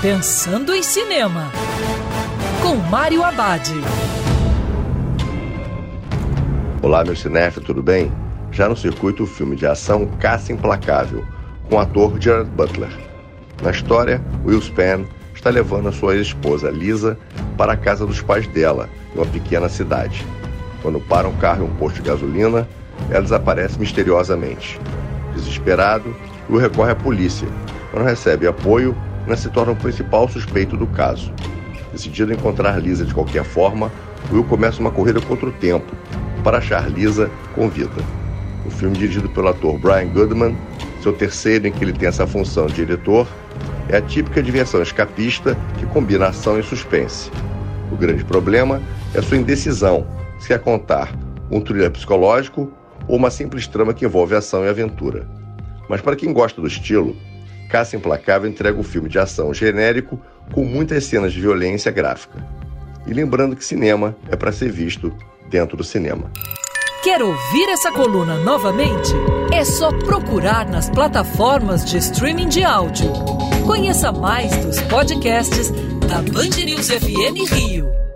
Pensando em Cinema, com Mário Abad. Olá, meu cinéfilo, tudo bem? Já no circuito o filme de ação Caça Implacável, com o ator Gerard Butler. Na história, Will Spann está levando a sua ex-esposa Lisa para a casa dos pais dela, em uma pequena cidade. Quando para um carro em um posto de gasolina, ela desaparece misteriosamente. Desesperado, Will recorre à polícia, mas recebe apoio ainda se torna o principal suspeito do caso. Decidido encontrar Lisa de qualquer forma, Will começa uma corrida contra o tempo para achar Lisa com vida. O filme dirigido pelo ator Brian Goodman, seu terceiro em que ele tem essa função de diretor, é a típica diversão escapista que combina ação e suspense. O grande problema é sua indecisão se quer contar um thriller psicológico ou uma simples trama que envolve ação e aventura. Mas para quem gosta do estilo, Caça Implacável entrega um filme de ação genérico com muitas cenas de violência gráfica. E lembrando que cinema é para ser visto dentro do cinema. Quer ouvir essa coluna novamente? É só procurar nas plataformas de streaming de áudio. Conheça mais dos podcasts da Band News FM Rio.